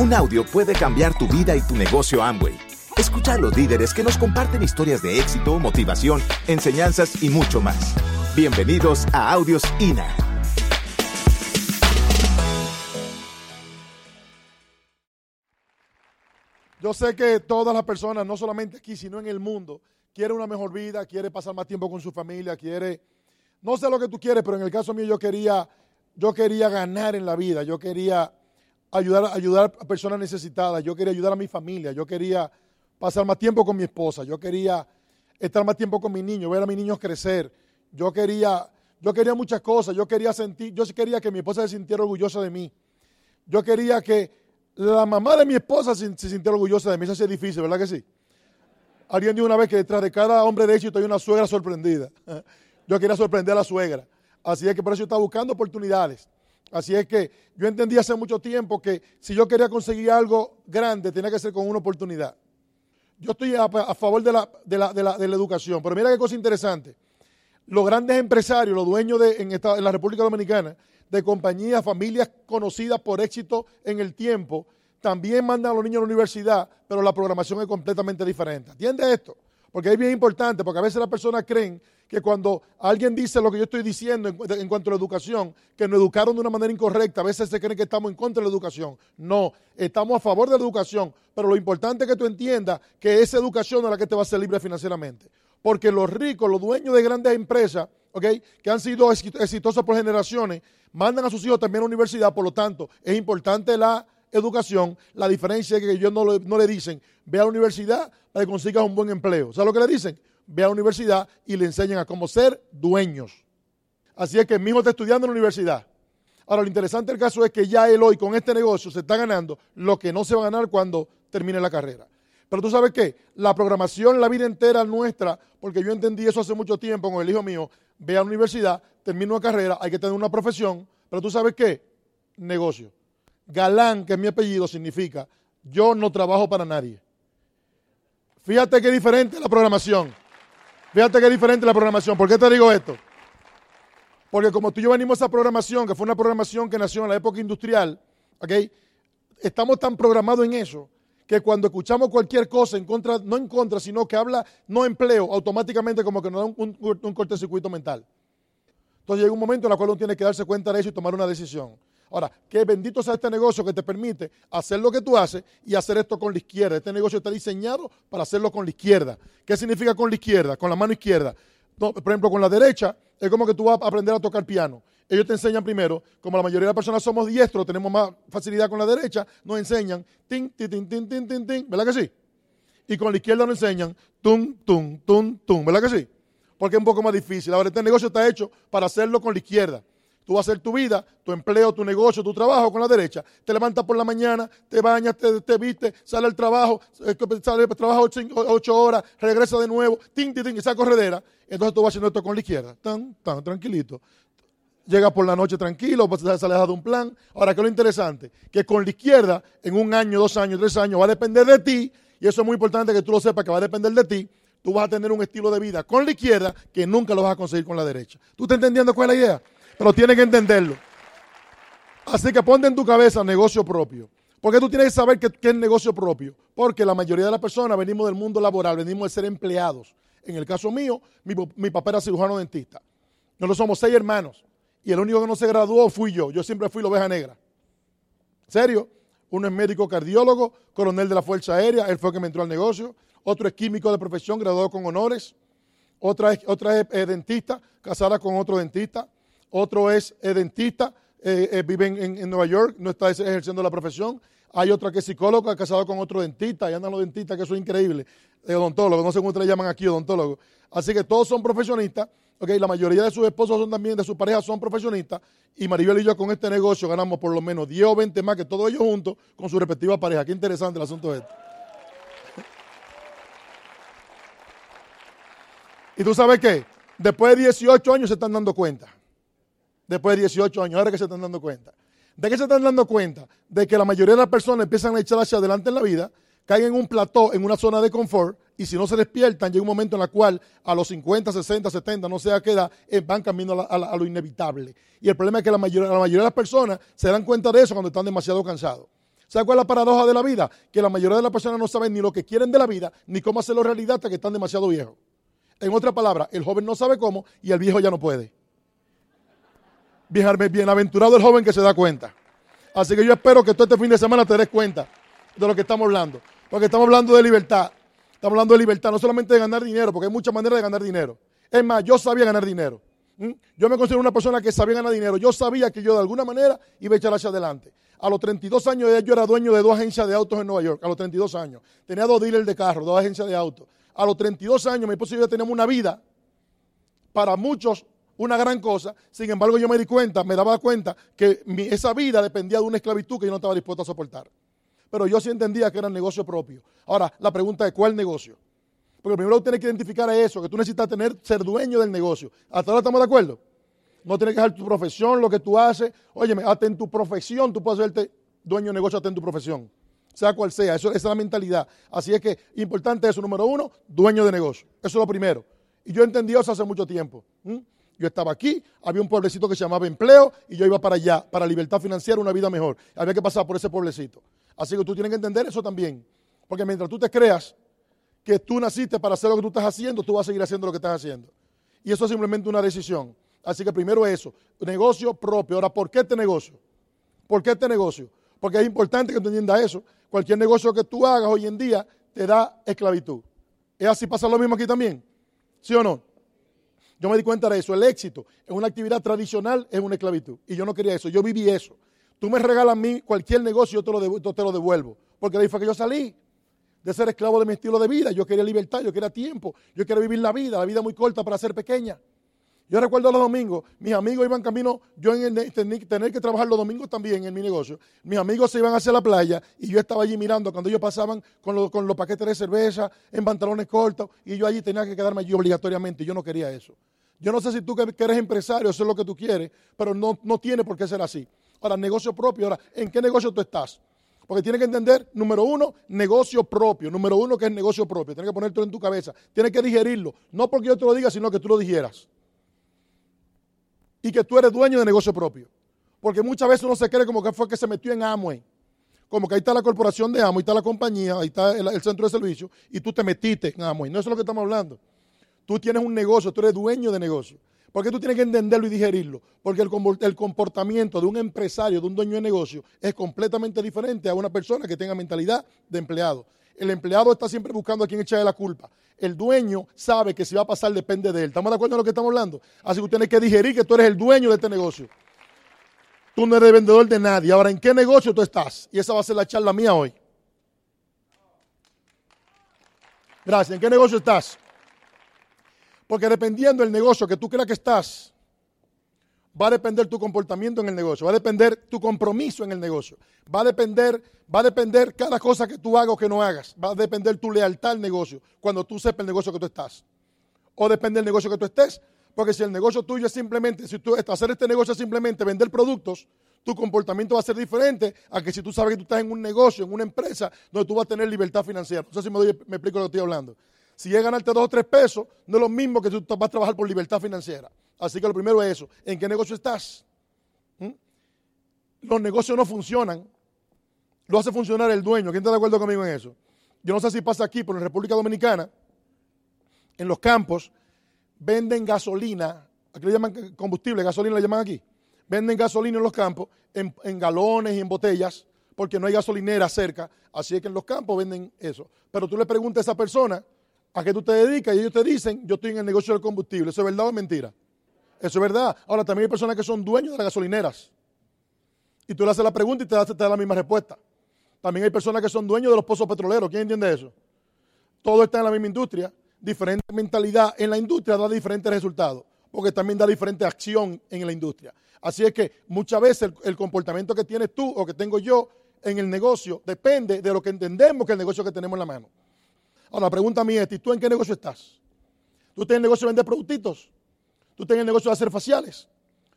Un audio puede cambiar tu vida y tu negocio Amway. Escucha a los líderes que nos comparten historias de éxito, motivación, enseñanzas y mucho más. Bienvenidos a Audios INA. Yo sé que todas las personas, no solamente aquí, sino en el mundo, quieren una mejor vida, quiere pasar más tiempo con su familia, quiere, no sé lo que tú quieres, pero en el caso mío yo quería, yo quería ganar en la vida, yo quería ayudar, ayudar a personas necesitadas, yo quería ayudar a mi familia, yo quería pasar más tiempo con mi esposa, yo quería estar más tiempo con mis niños, ver a mis niños crecer, yo quería, yo quería muchas cosas, yo quería sentir, yo quería que mi esposa se sintiera orgullosa de mí, yo quería que la mamá de mi esposa se, sintiera orgullosa de mí, eso es difícil, ¿verdad que sí? Alguien dijo una vez que detrás de cada hombre de éxito hay una suegra sorprendida. Yo quería sorprender a la suegra. Así es que por eso yo estaba buscando oportunidades. Así es que yo entendí hace mucho tiempo que si yo quería conseguir algo grande, tenía que ser con una oportunidad. Yo estoy a, favor de la, educación, pero mira qué cosa interesante. Los grandes empresarios, los dueños de, en, en la República Dominicana, de compañías, familias conocidas por éxito en el tiempo, también mandan a los niños a la universidad, pero la programación es completamente diferente. ¿Entiendes esto? Porque es bien importante, porque a veces las personas creen que cuando alguien dice lo que yo estoy diciendo en, cuanto a la educación, que nos educaron de una manera incorrecta, a veces se creen que estamos en contra de la educación. No, estamos a favor de la educación, pero lo importante es que tú entiendas que esa educación es la que te va a hacer libre financieramente. Porque los ricos, los dueños de grandes empresas, que han sido exitosos por generaciones, mandan a sus hijos también a la universidad, por lo tanto, es importante la educación. La diferencia es que ellos no, no le dicen, ve a la universidad para que consigas un buen empleo. ¿Sabes lo que le dicen? Ve a la universidad y le enseñan a cómo ser dueños. Así es que mi hijo está estudiando en la universidad. Ahora, lo interesante del caso es que ya él hoy con este negocio se está ganando lo que no se va a ganar cuando termine la carrera. Pero tú sabes qué, la programación la vida entera nuestra, porque yo entendí eso hace mucho tiempo con el hijo mío, ve a la universidad, termina una carrera, hay que tener una profesión, pero tú sabes qué, negocio. Galán, que es mi apellido, significa yo no trabajo para nadie. Fíjate qué diferente la programación. Fíjate qué diferente la programación. ¿Por qué te digo esto? Porque como tú y yo venimos a esa programación, que fue una programación que nació en la época industrial. Estamos tan programados en eso que cuando escuchamos cualquier cosa en contra, no en contra, sino que habla no empleo, automáticamente como que nos da un, un, cortocircuito mental. Entonces llega un momento en el cual uno tiene que darse cuenta de eso y tomar una decisión. Ahora, qué bendito sea este negocio que te permite hacer lo que tú haces y hacer esto con la izquierda. Este negocio está diseñado para hacerlo con la izquierda. ¿Qué significa con la izquierda? Con la mano izquierda. por ejemplo, con la derecha es como que tú vas a aprender a tocar piano ellos te enseñan primero, como la mayoría de las personas somos diestros, tenemos más facilidad con la derecha, nos enseñan, tin, tin, tin, tin, tin, tin, tin, ¿verdad que sí? Y con la izquierda nos enseñan, tum, tum, tum, tum, ¿verdad que sí? Porque es un poco más difícil. Ahora, este negocio está hecho para hacerlo con la izquierda. Tú vas a hacer tu vida, tu empleo, tu negocio, tu trabajo con la derecha. Te levantas por la mañana, te bañas, te, te vistes, sale al trabajo, eh, sale al trabajo ocho, horas, regresa de nuevo, tin, tin, tin, esa corredera. Entonces tú vas haciendo esto con la izquierda, tan, tan, tranquilito llega por la noche tranquilo, pues, se ha dejado un plan. Ahora, ¿qué es lo interesante? Que con la izquierda, en un año, dos años, tres años, va a depender de ti, y eso es muy importante que tú lo sepas, que va a depender de ti, tú vas a tener un estilo de vida con la izquierda que nunca lo vas a conseguir con la derecha. ¿Tú estás entendiendo cuál es la idea? Pero tienes que entenderlo. Así que ponte en tu cabeza negocio propio. Porque tú tienes que saber qué, es negocio propio. Porque la mayoría de las personas venimos del mundo laboral, venimos de ser empleados. En el caso mío, mi, papá era cirujano dentista. Nosotros somos seis hermanos y el único que no se graduó fui yo. Yo siempre fui la oveja negra. ¿Serio? Uno es médico cardiólogo, coronel de la Fuerza Aérea, él fue el que me entró al negocio. Otro es químico de profesión, graduado con honores. Otra es, otra es dentista, casada con otro dentista. Otro es dentista, eh, eh, vive en, Nueva York, no está ejerciendo la profesión. Hay otra que es psicóloga, casada con otro dentista, y andan los dentistas, que eso es increíble. Odontólogo, no sé cómo ustedes le llaman aquí, odontólogo. Así que todos son profesionistas Okay, la mayoría de sus esposos son también, de sus parejas son profesionistas. Y Maribel y yo con este negocio ganamos por lo menos 10 o 20 más que todos ellos juntos con su respectiva pareja. Qué interesante el asunto este. y tú sabes qué? Después de 18 años se están dando cuenta. Después de 18 años, ahora que se están dando cuenta. ¿De qué se están dando cuenta? De que la mayoría de las personas empiezan a echar hacia adelante en la vida, caen en un plató, en una zona de confort, y si no se despiertan, llega un momento en el cual a los 50, 60, 70, no sé a qué edad, eh, van cambiando a, lo inevitable. Y el problema es que la mayoría, la mayoría de las personas se dan cuenta de eso cuando están demasiado cansados. ¿Sabes cuál es la paradoja de la vida? Que la mayoría de las personas no saben ni lo que quieren de la vida, ni cómo hacerlo realidad hasta que están demasiado viejos. En otra palabra, el joven no sabe cómo y el viejo ya no puede. Bienaventurado el joven que se da cuenta. Así que yo espero que todo este fin de semana te des cuenta de lo que estamos hablando. Porque estamos hablando de libertad. Estamos hablando de libertad, no solamente de ganar dinero, porque hay muchas maneras de ganar dinero. Es más, yo sabía ganar dinero. Yo me considero una persona que sabía ganar dinero. Yo sabía que yo de alguna manera iba a echar hacia adelante. A los 32 años yo era dueño de dos agencias de autos en Nueva York. A los 32 años. Tenía dos dealers de carro, dos agencias de autos. A los 32 años mi esposo y yo teníamos una vida para muchos una gran cosa. Sin embargo, yo me di cuenta, me daba cuenta que esa vida dependía de una esclavitud que yo no estaba dispuesto a soportar. Pero yo sí entendía que era negocio propio. Ahora, la pregunta es, ¿cuál negocio? Porque primero tienes que identificar eso, que tú necesitas tener, ser dueño del negocio. ¿Hasta ahora estamos de acuerdo? No tienes que dejar tu profesión, lo que tú haces. Óyeme, hasta en tu profesión tú puedes hacerte dueño de negocio hasta en tu profesión. Sea cual sea, eso, esa es la mentalidad. Así es que, importante eso, número uno, dueño de negocio. Eso es lo primero. Y yo entendí eso hace mucho tiempo. Yo estaba aquí, había un pueblecito que se llamaba empleo y yo iba para allá, para libertad financiera, una vida mejor. Había que pasar por ese pueblecito. Así que tú tienes que entender eso también. Porque mientras tú te creas que tú naciste para hacer lo que tú estás haciendo, tú vas a seguir haciendo lo que estás haciendo. Y eso es simplemente una decisión. Así que primero eso, negocio propio. Ahora, ¿por qué este negocio? ¿Por qué este negocio? Porque es importante que tú entiendas eso. Cualquier negocio que tú hagas hoy en día te da esclavitud. ¿Es así pasa lo mismo aquí también? ¿Sí o no? Yo me di cuenta de eso. El éxito en una actividad tradicional es una esclavitud. Y yo no quería eso. Yo viví eso. Tú me regalas a mí cualquier negocio, yo te lo, te lo devuelvo. Porque de ahí fue que yo salí de ser esclavo de mi estilo de vida. Yo quería libertad, yo quería tiempo, yo quería vivir la vida, la vida muy corta para ser pequeña. Yo recuerdo los domingos, mis amigos iban camino, yo en el, tener que trabajar los domingos también en mi negocio. Mis amigos se iban hacia la playa y yo estaba allí mirando cuando ellos pasaban con, con los paquetes de cerveza en pantalones cortos y yo allí tenía que quedarme allí obligatoriamente. Yo no quería eso. Yo no sé si tú que, eres empresario, eso es lo que tú quieres, pero no, no tiene por qué ser así. Ahora, negocio propio. Ahora, ¿en qué negocio tú estás? Porque tienes que entender, número uno, negocio propio. Número uno, que es negocio propio. Tienes que ponértelo en tu cabeza. Tienes que digerirlo. No porque yo te lo diga, sino que tú lo digieras. Y que tú eres dueño de negocio propio. Porque muchas veces uno se cree como que fue que se metió en Amway. Como que ahí está la corporación de Amway, ahí está la compañía, ahí está el, centro de servicio, y tú te metiste en Amway. No eso es lo que estamos hablando. Tú tienes un negocio, tú eres dueño de negocio. ¿Por qué tú tienes que entenderlo y digerirlo? Porque el, comportamiento de un empresario, de un dueño de negocio, es completamente diferente a una persona que tenga mentalidad de empleado. El empleado está siempre buscando a quien echarle la culpa. El dueño sabe que si va a pasar depende de él. ¿Estamos de acuerdo en lo que estamos hablando? Así que tú tienes que digerir que tú eres el dueño de este negocio. Tú no eres vendedor de nadie. Ahora, ¿en qué negocio tú estás? Y esa va a ser la charla mía hoy. Gracias. ¿En qué negocio estás? Porque dependiendo del negocio que tú creas que estás, va a depender tu comportamiento en el negocio, va a depender tu compromiso en el negocio, va a depender, va a depender cada cosa que tú hagas o que no hagas, va a depender tu lealtad al negocio cuando tú sepas el negocio que tú estás. O depende del negocio que tú estés, porque si el negocio tuyo es simplemente, si tú hacer este negocio es simplemente vender productos, tu comportamiento va a ser diferente a que si tú sabes que tú estás en un negocio, en una empresa, donde tú vas a tener libertad financiera. No sé si me, me explico lo que estoy hablando. Si es ganarte dos o tres pesos, no es lo mismo que tú vas a trabajar por libertad financiera. Así que lo primero es eso. ¿En qué negocio estás? ¿Mm? Los negocios no funcionan. Lo hace funcionar el dueño. ¿Quién está de acuerdo conmigo en eso? Yo no sé si pasa aquí, pero en República Dominicana, en los campos, venden gasolina. Aquí le llaman combustible, gasolina le llaman aquí. Venden gasolina en los campos, en, en galones y en botellas, porque no hay gasolinera cerca. Así es que en los campos venden eso. Pero tú le preguntas a esa persona, ¿A qué tú te dedicas? Y ellos te dicen, yo estoy en el negocio del combustible. ¿Eso es verdad o es mentira? Eso es verdad. Ahora, también hay personas que son dueños de las gasolineras. Y tú le haces la pregunta y te, te da la misma respuesta. También hay personas que son dueños de los pozos petroleros. ¿Quién entiende eso? Todo está en la misma industria. Diferente mentalidad en la industria da diferentes resultados. Porque también da diferente acción en la industria. Así es que muchas veces el comportamiento que tienes tú o que tengo yo en el negocio depende de lo que entendemos que el negocio que tenemos en la mano. Ahora, la pregunta mía es, ¿tú en qué negocio estás? ¿Tú tienes el negocio de vender productitos? ¿Tú tienes el negocio de hacer faciales?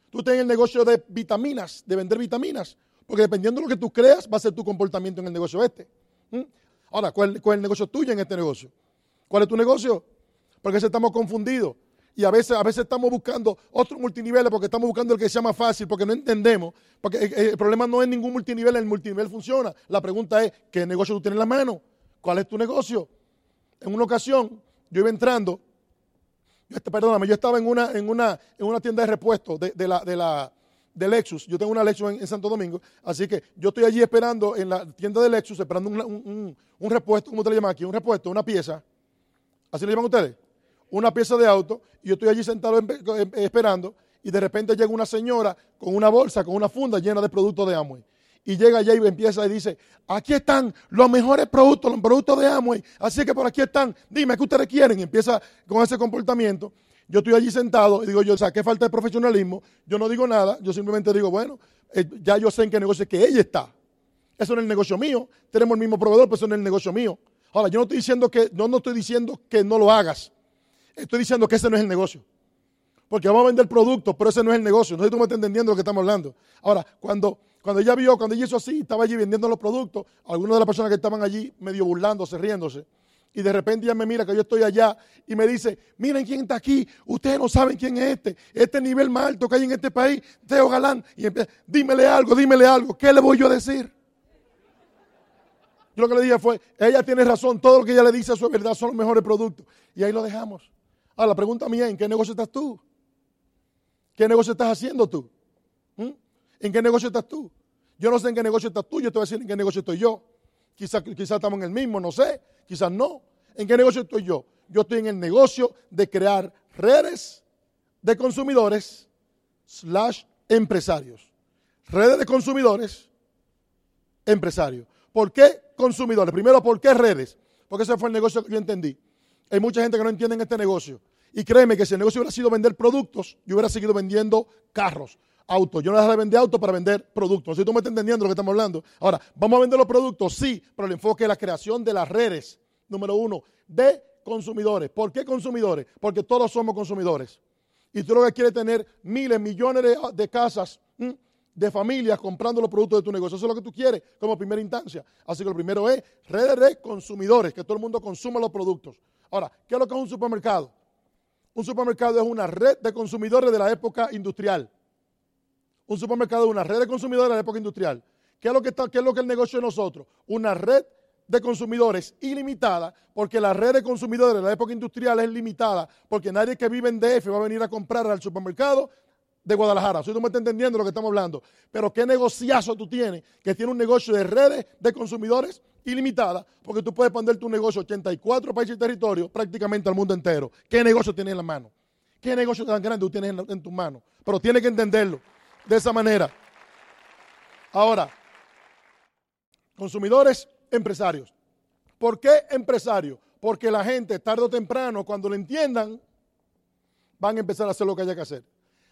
¿Tú tienes el negocio de vitaminas, de vender vitaminas? Porque dependiendo de lo que tú creas, va a ser tu comportamiento en el negocio este. Ahora, ¿cuál, es el negocio tuyo en este negocio? ¿Cuál es tu negocio? Porque si estamos confundidos. Y a veces, a veces estamos buscando otros multiniveles porque estamos buscando el que sea más fácil, porque no entendemos. Porque el problema no es ningún multinivel, el multinivel funciona. La pregunta es, ¿qué negocio tú tienes en la mano? ¿Cuál es tu negocio? En una ocasión, yo iba entrando, perdóname, yo estaba en una, en una, en una tienda de repuestos de, de, la, de, la, de Lexus. Yo tengo una Lexus en, Santo Domingo, así que yo estoy allí esperando en la tienda de Lexus, esperando un, un, un repuesto, ¿cómo te le llaman aquí? Un repuesto, una pieza. ¿Así le llaman ustedes? una pieza de auto y yo estoy allí sentado esperando y de repente llega una señora con una bolsa, con una funda llena de productos de Amway. Y llega allá y empieza y dice, aquí están los mejores productos, los productos de Amway. Así que por aquí están, dime, ¿qué ustedes quieren? Y empieza con ese comportamiento. Yo estoy allí sentado y digo yo, o sea, qué falta de profesionalismo. Yo no digo nada, yo simplemente digo, bueno, eh, ya yo sé en qué negocio es que ella está. Eso no es el negocio mío. Tenemos el mismo proveedor, pero eso no es el negocio mío. Ahora, yo no estoy diciendo que, no, no estoy diciendo que no lo hagas. Estoy diciendo que ese no es el negocio. Porque vamos a vender productos, pero ese no es el negocio. No sé si tú me estás entendiendo lo que estamos hablando. Ahora, cuando, cuando ella vio, cuando ella hizo así, estaba allí vendiendo los productos, algunas de las personas que estaban allí medio burlándose, riéndose. Y de repente ella me mira que yo estoy allá y me dice, miren quién está aquí, ustedes no saben quién es este, este nivel más alto que hay en este país, Teo Galán. Y empieza, dímele algo, dímele algo, ¿qué le voy yo a decir? Yo lo que le dije fue, ella tiene razón, todo lo que ella le dice a su verdad, son los mejores productos. Y ahí lo dejamos. Ahora, la pregunta mía ¿en qué negocio estás tú? ¿Qué negocio estás haciendo tú? ¿Mm? ¿En qué negocio estás tú? Yo no sé en qué negocio estás tú, yo te voy a decir en qué negocio estoy yo. Quizás quizá estamos en el mismo, no sé, quizás no. ¿En qué negocio estoy yo? Yo estoy en el negocio de crear redes de consumidores slash empresarios. Redes de consumidores, empresarios. ¿Por qué consumidores? Primero, ¿por qué redes? Porque ese fue el negocio que yo entendí. Hay mucha gente que no entiende este negocio. Y créeme que si el negocio hubiera sido vender productos, yo hubiera seguido vendiendo carros, autos. Yo no dejaré de vender autos para vender productos. Si tú me estás entendiendo lo que estamos hablando. Ahora, ¿vamos a vender los productos? Sí, pero el enfoque es la creación de las redes, número uno, de consumidores. ¿Por qué consumidores? Porque todos somos consumidores. Y tú lo que quieres tener miles, millones de, casas, de familias comprando los productos de tu negocio. Eso es lo que tú quieres como primera instancia. Así que lo primero es redes de consumidores, que todo el mundo consuma los productos. Ahora, ¿qué es lo que es un supermercado? Un supermercado es una red de consumidores de la época industrial. Un supermercado una red de consumidores de la época industrial. ¿Qué es lo que, es, lo que el negocio de nosotros? Una red de consumidores ilimitada, porque la red de consumidores de la época industrial es limitada, porque nadie que vive en DF va a venir a comprar al supermercado de Guadalajara. Si tú me estás entendiendo lo que estamos hablando. Pero qué negociazo tú tienes, que tiene un negocio de redes de consumidores ilimitada, porque tú puedes poner tu negocio 84 países y territorios prácticamente al mundo entero. ¿Qué negocio tienes en la mano? ¿Qué negocio tan grande tú tienes en, en tu mano? Pero tienes que entenderlo de esa manera. Ahora, consumidores, empresarios. ¿Por qué empresarios? Porque la gente tarde o temprano, cuando lo entiendan, van a empezar a hacer lo que haya que hacer.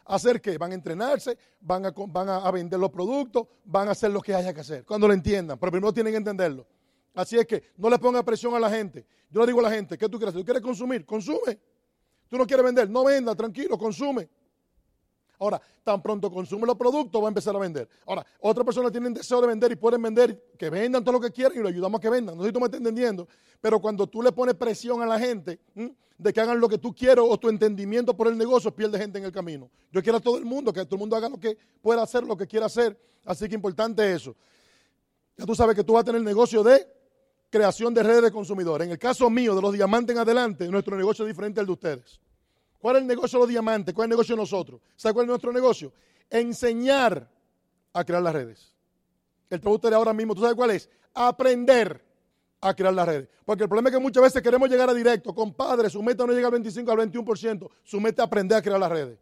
¿Hacer qué? Van a entrenarse, van a, van a vender los productos, van a hacer lo que haya que hacer, cuando lo entiendan. Pero primero tienen que entenderlo. Así es que no le ponga presión a la gente. Yo le digo a la gente, ¿qué tú quieres? ¿Tú quieres consumir? Consume. ¿Tú no quieres vender? No venda, tranquilo, consume. Ahora, tan pronto consume los productos, va a empezar a vender. Ahora, otras personas tienen deseo de vender y pueden vender, que vendan todo lo que quieran y lo ayudamos a que vendan. No sé si tú me estás entendiendo, pero cuando tú le pones presión a la gente de que hagan lo que tú quieres o tu entendimiento por el negocio, pierde gente en el camino. Yo quiero a todo el mundo, que todo el mundo haga lo que pueda hacer, lo que quiera hacer. Así que importante eso. Ya tú sabes que tú vas a tener negocio de creación de redes de consumidores. En el caso mío, de los diamantes en adelante, nuestro negocio es diferente al de ustedes. ¿Cuál es el negocio de los diamantes? ¿Cuál es el negocio de nosotros? ¿Sabe cuál es nuestro negocio? Enseñar a crear las redes. El producto de ahora mismo, ¿tú sabes cuál es? Aprender a crear las redes. Porque el problema es que muchas veces queremos llegar a directo. Compadre, su meta no llega al 25, al 21%. Su meta es aprender a crear las redes.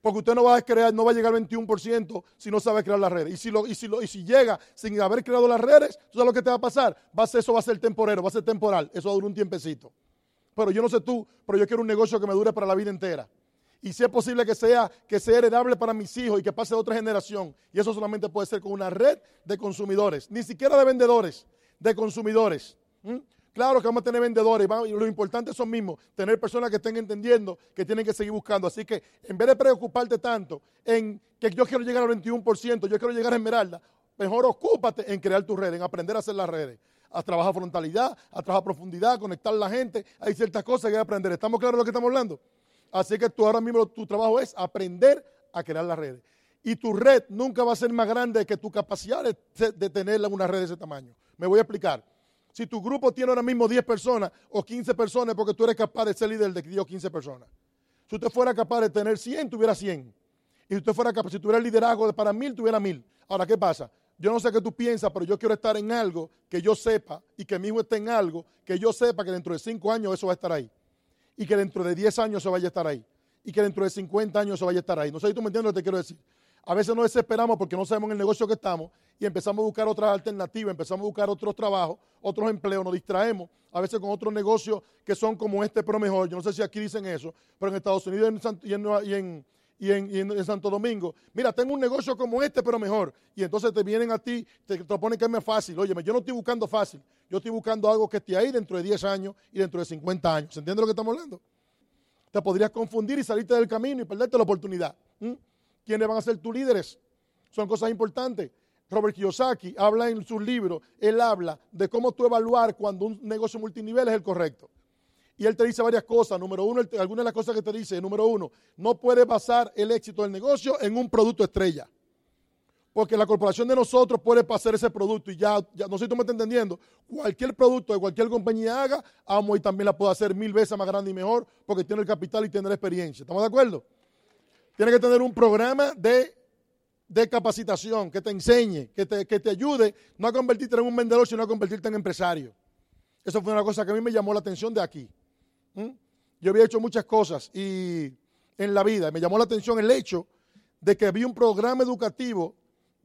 Porque usted no va a crear, no va a llegar al 21% si no sabe crear las redes. Y si, lo, y, si lo, y si llega sin haber creado las redes, ¿tú sabes lo que te va a pasar? Va a ser, eso va a ser temporero, va a ser temporal. Eso va a durar un tiempecito. Pero yo no sé tú, pero yo quiero un negocio que me dure para la vida entera. Y si es posible que sea, que sea heredable para mis hijos y que pase a otra generación. Y eso solamente puede ser con una red de consumidores, ni siquiera de vendedores, de consumidores. Claro que vamos a tener vendedores, y lo importante son mismos, tener personas que estén entendiendo que tienen que seguir buscando. Así que en vez de preocuparte tanto en que yo quiero llegar al 21%, yo quiero llegar a Esmeralda, mejor ocúpate en crear tu red, en aprender a hacer las redes a trabajar frontalidad, a trabajar profundidad, conectar a la gente. Hay ciertas cosas que hay que aprender. ¿Estamos claros de lo que estamos hablando? Así que tú ahora mismo tu trabajo es aprender a crear las redes. Y tu red nunca va a ser más grande que tu capacidad de, tener una red de ese tamaño. Me voy a explicar. Si tu grupo tiene ahora mismo 10 personas o 15 personas, porque tú eres capaz de ser líder de 10 o 15 personas. Si usted fuera capaz de tener 100, tuviera 100. Y si usted fuera capaz, si tuviera liderazgo para 1000, tuviera 1000. Ahora, ¿qué pasa? Yo no sé qué tú piensas, pero yo quiero estar en algo que yo sepa y que mi hijo esté en algo que yo sepa que dentro de 5 años eso va a estar ahí. Y que dentro de 10 años eso vaya a estar ahí. Y que dentro de 50 años eso vaya a estar ahí. No sé si tú me entiendes lo que te quiero decir. A veces nos desesperamos porque no sabemos en el negocio que estamos y empezamos a buscar otras alternativas, empezamos a buscar otros trabajos, otros empleos, nos distraemos a veces con otros negocios que son como este, pero mejor. Yo no sé si aquí dicen eso, pero en Estados Unidos y en, Santo Domingo, mira, tengo un negocio como este, pero mejor. Y entonces te vienen a ti, te, proponen que es más fácil. Oye, yo no estoy buscando fácil, yo estoy buscando algo que esté ahí dentro de 10 años y dentro de 50 años. ¿Se entiende lo que estamos hablando? Te podrías confundir y salirte del camino y perderte la oportunidad. ¿Quiénes van a ser tus líderes? Son cosas importantes. Robert Kiyosaki habla en sus libros, él habla de cómo tú evaluar cuando un negocio multinivel es el correcto. Y él te dice varias cosas. Número uno, algunas de las cosas que te dice, número uno, no puedes basar el éxito del negocio en un producto estrella. Porque la corporación de nosotros puede pasar ese producto y ya, no sé si tú me estás entendiendo, cualquier producto de cualquier compañía haga, Amo y también la puede hacer mil veces más grande y mejor porque tiene el capital y tiene la experiencia. ¿Estamos de acuerdo? Tiene que tener un programa de, capacitación que te enseñe, que te, que te ayude no a convertirte en un vendedor, sino a convertirte en empresario. Eso fue una cosa que a mí me llamó la atención de aquí. ¿Mm? Yo había hecho muchas cosas y en la vida me llamó la atención el hecho de que había un programa educativo,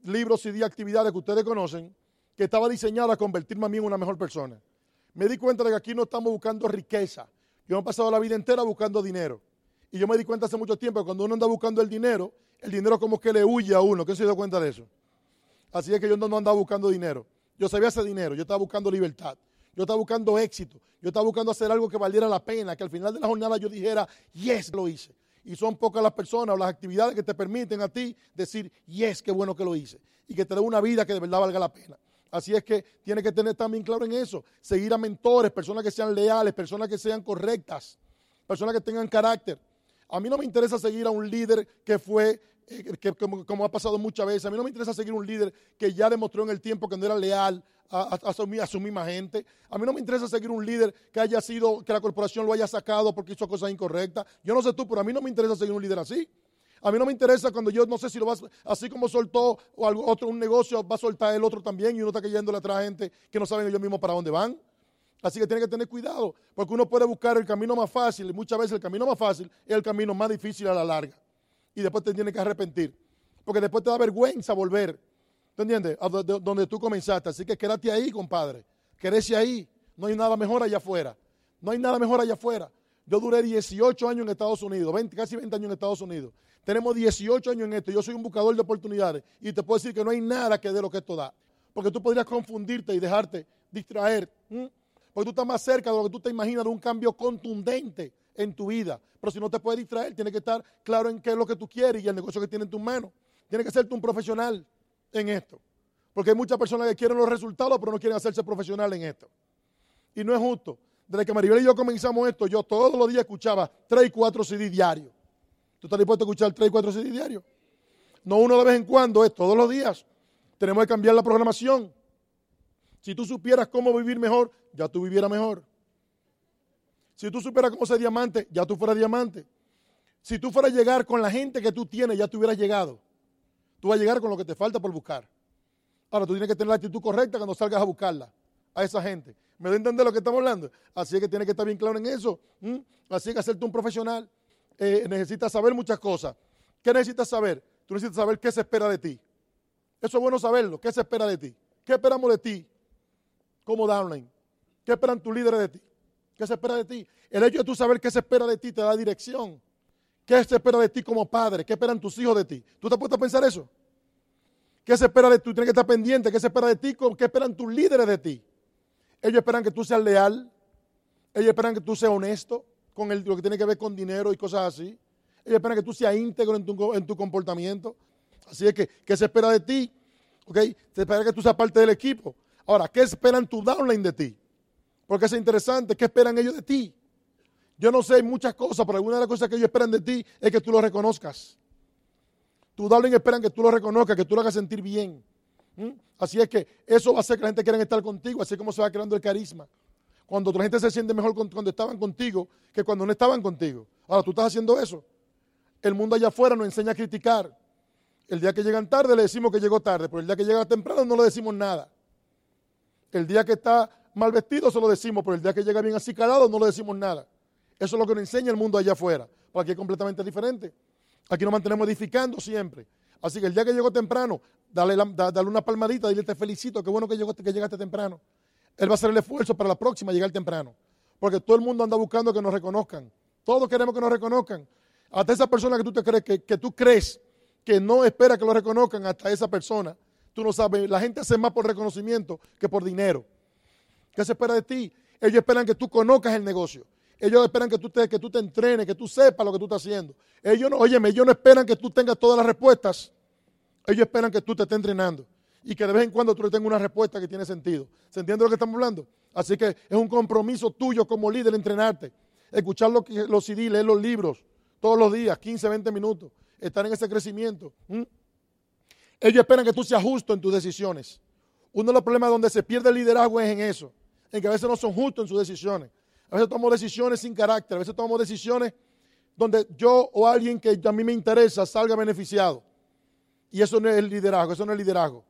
libros y actividades que ustedes conocen, que estaba diseñado a convertirme a mí en una mejor persona. Me di cuenta de que aquí no estamos buscando riqueza. Yo he pasado la vida entera buscando dinero. Y yo me di cuenta hace mucho tiempo que cuando uno anda buscando el dinero, el dinero como que le huye a uno. ¿Qué se dio cuenta de eso? Así es que yo no, andaba buscando dinero. Yo sabía ese dinero, yo estaba buscando libertad. Yo estaba buscando éxito. Yo estaba buscando hacer algo que valiera la pena, que al final de la jornada yo dijera, yes, lo hice. Y son pocas las personas o las actividades que te permiten a ti decir, yes, qué bueno que lo hice. Y que te dé una vida que de verdad valga la pena. Así es que tiene que tener también claro en eso. Seguir a mentores, personas que sean leales, personas que sean correctas, personas que tengan carácter. A mí no me interesa seguir a un líder que fue, que, como, ha pasado muchas veces, a mí no me interesa seguir a un líder que ya demostró en el tiempo que no era leal, a, su, misma gente. A mí no me interesa seguir un líder que haya sido, que la corporación lo haya sacado porque hizo cosas incorrectas. Yo no sé tú, pero a mí no me interesa seguir un líder así. A mí no me interesa cuando yo no sé si lo vas, así como soltó o otro, un negocio, va a soltar el otro también y uno está cayéndole atrás a gente que no saben ellos mismos para dónde van. Así que tiene que tener cuidado, porque uno puede buscar el camino más fácil y muchas veces el camino más fácil es el camino más difícil a la larga. Y después te tiene que arrepentir, porque después te da vergüenza volver ¿Tú entiendes? donde tú comenzaste. Así que quédate ahí, compadre. Quédese ahí. No hay nada mejor allá afuera. No hay nada mejor allá afuera. Yo duré 18 años en Estados Unidos, casi 20 años en Estados Unidos. Tenemos 18 años en esto. Yo soy un buscador de oportunidades. Y te puedo decir que no hay nada que dé lo que esto da. Porque tú podrías confundirte y dejarte distraer. Porque tú estás más cerca de lo que tú te imaginas de un cambio contundente en tu vida. Pero si no te puedes distraer, tienes que estar claro en qué es lo que tú quieres y el negocio que tienes en tus manos. Tienes que ser tú un profesional en esto. Porque hay muchas personas que quieren los resultados, pero no quieren hacerse profesional en esto. Y no es justo. Desde que Maribel y yo comenzamos esto, yo todos los días escuchaba 3 y 4 CD diarios. ¿Tú estás dispuesto a escuchar 3 y 4 CD diarios? No uno de vez en cuando, es todos los días. Tenemos que cambiar la programación. Si tú supieras cómo vivir mejor, ya tú vivieras mejor. Si tú supieras cómo ser diamante, ya tú fueras diamante. Si tú fueras a llegar con la gente que tú tienes, ya tú hubieras llegado. Tú vas a llegar con lo que te falta por buscar. Ahora, tú tienes que tener la actitud correcta cuando salgas a buscarla a esa gente. ¿Me da a entender lo que estamos hablando? Así que tienes que estar bien claro en eso. Así que hacerte un profesional. Eh, necesitas saber muchas cosas. ¿Qué necesitas saber? Tú necesitas saber qué se espera de ti. Eso es bueno saberlo. ¿Qué se espera de ti? ¿Qué esperamos de ti como downline? ¿Qué esperan tus líderes de ti? ¿Qué se espera de ti? El hecho de tú saber qué se espera de ti te da dirección. ¿Qué se espera de ti como padre? ¿Qué esperan tus hijos de ti? ¿Tú te has puesto a pensar eso? ¿Qué se espera de ti? Tienes que estar pendiente. ¿Qué se espera de ti? ¿Qué esperan tus líderes de ti? Ellos esperan que tú seas leal. Ellos esperan que tú seas honesto con lo que tiene que ver con dinero y cosas así. Ellos esperan que tú seas íntegro en tu, en tu comportamiento. Así es que, ¿qué se espera de ti? ¿Ok? Se espera que tú seas parte del equipo. Ahora, ¿qué esperan tu downline de ti? Porque es interesante. ¿Qué esperan ellos de ti? Yo no sé muchas cosas, pero alguna de las cosas que ellos esperan de ti es que tú lo reconozcas. Tu darling esperan que tú lo reconozcas, que tú lo hagas sentir bien. ¿Mm? Así es que eso va a hacer que la gente quiera estar contigo, así como se va creando el carisma. Cuando otra gente se siente mejor cuando estaban contigo que cuando no estaban contigo. Ahora, tú estás haciendo eso. El mundo allá afuera nos enseña a criticar. El día que llegan tarde le decimos que llegó tarde, pero el día que llega temprano no le decimos nada. El día que está mal vestido se lo decimos, pero el día que llega bien así calado no le decimos nada. Eso es lo que nos enseña el mundo allá afuera. Porque aquí es completamente diferente. Aquí nos mantenemos edificando siempre. Así que el día que llegó temprano, dale, una palmadita, dile te felicito, qué bueno que, llegó, llegaste temprano. Él va a hacer el esfuerzo para la próxima llegar temprano. Porque todo el mundo anda buscando que nos reconozcan. Todos queremos que nos reconozcan. Hasta esa persona que tú, te crees, que, que tú crees que no espera que lo reconozcan, hasta esa persona. Tú no sabes, la gente hace más por reconocimiento que por dinero. ¿Qué se espera de ti? Ellos esperan que tú conozcas el negocio. Ellos esperan que tú te, que tú te entrenes, que tú sepas lo que tú estás haciendo. Ellos no, óyeme, ellos no esperan que tú tengas todas las respuestas. Ellos esperan que tú te estés entrenando y que de vez en cuando tú le tengas una respuesta que tiene sentido. ¿Se entiende lo que estamos hablando? Así que es un compromiso tuyo como líder entrenarte, escuchar los, los CD, leer los libros todos los días, 15, 20 minutos, estar en ese crecimiento. Ellos esperan que tú seas justo en tus decisiones. Uno de los problemas donde se pierde el liderazgo es en eso, en que a veces no son justos en sus decisiones. A veces tomamos decisiones sin carácter, a veces tomamos decisiones donde yo o alguien que a mí me interesa salga beneficiado. Y eso no es liderazgo, eso no es liderazgo.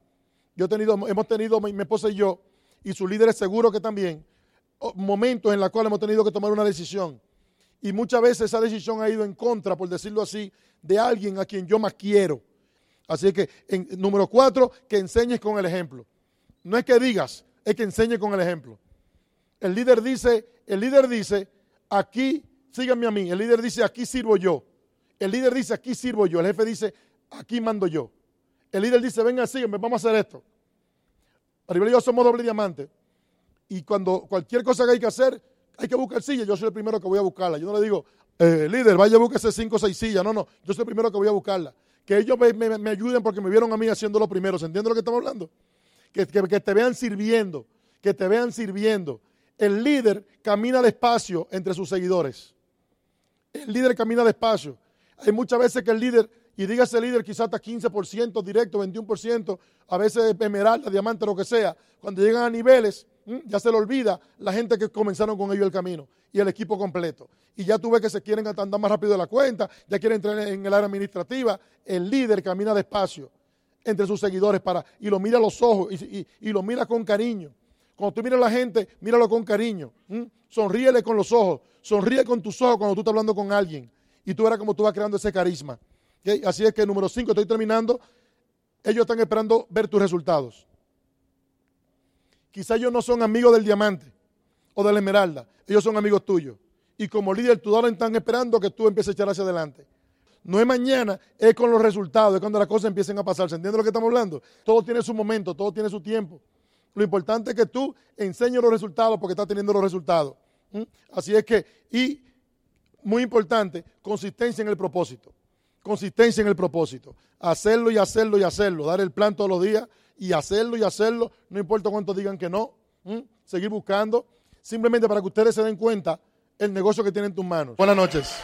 Yo he tenido, hemos tenido, mi esposa y yo, y sus líderes seguro que también, momentos en los cuales hemos tenido que tomar una decisión. Y muchas veces esa decisión ha ido en contra, por decirlo así, de alguien a quien yo más quiero. Así que, en, número cuatro, que enseñes con el ejemplo. No es que digas, es que enseñes con el ejemplo. El líder dice, el líder dice, aquí, síganme a mí. El líder dice, aquí sirvo yo. El líder dice, aquí sirvo yo. El jefe dice, aquí mando yo. El líder dice, venga, sígueme, vamos a hacer esto. Arriba y yo somos doble diamante. Y cuando cualquier cosa que hay que hacer, hay que buscar silla. Yo soy el primero que voy a buscarla. Yo no le digo, eh, líder, vaya a buscar cinco o seis sillas. No, no, yo soy el primero que voy a buscarla. Que ellos me, ayuden porque me vieron a mí haciendo lo primero. ¿Se entiende lo que estamos hablando? que te vean sirviendo, que te vean sirviendo el líder camina despacio entre sus seguidores. El líder camina despacio. Hay muchas veces que el líder, y dígase líder quizás hasta 15% directo, 21%, a veces esmeralda, diamante, lo que sea, cuando llegan a niveles, ya se le olvida la gente que comenzaron con ellos el camino y el equipo completo. Y ya tú ves que se quieren andar más rápido de la cuenta, ya quieren entrar en el área administrativa. El líder camina despacio entre sus seguidores para, y lo mira a los ojos y, y lo mira con cariño. Cuando tú miras a la gente, míralo con cariño. Sonríele con los ojos. Sonríe con tus ojos cuando tú estás hablando con alguien. Y tú verás cómo tú vas creando ese carisma. Así es que número 5, estoy terminando. Ellos están esperando ver tus resultados. Quizá ellos no son amigos del diamante o de la esmeralda. Ellos son amigos tuyos. Y como líder, tú ahora están esperando que tú empieces a echar hacia adelante. No es mañana, es con los resultados, es cuando las cosas empiecen a pasar. ¿Se entiende lo que estamos hablando? Todo tiene su momento, todo tiene su tiempo. Lo importante es que tú enseñes los resultados porque estás teniendo los resultados. Así es que, y muy importante, consistencia en el propósito. Consistencia en el propósito. Hacerlo y hacerlo y hacerlo. Dar el plan todos los días y hacerlo y hacerlo. No importa cuánto digan que no. Seguir buscando. Simplemente para que ustedes se den cuenta el negocio que tienen en tus manos. Buenas noches.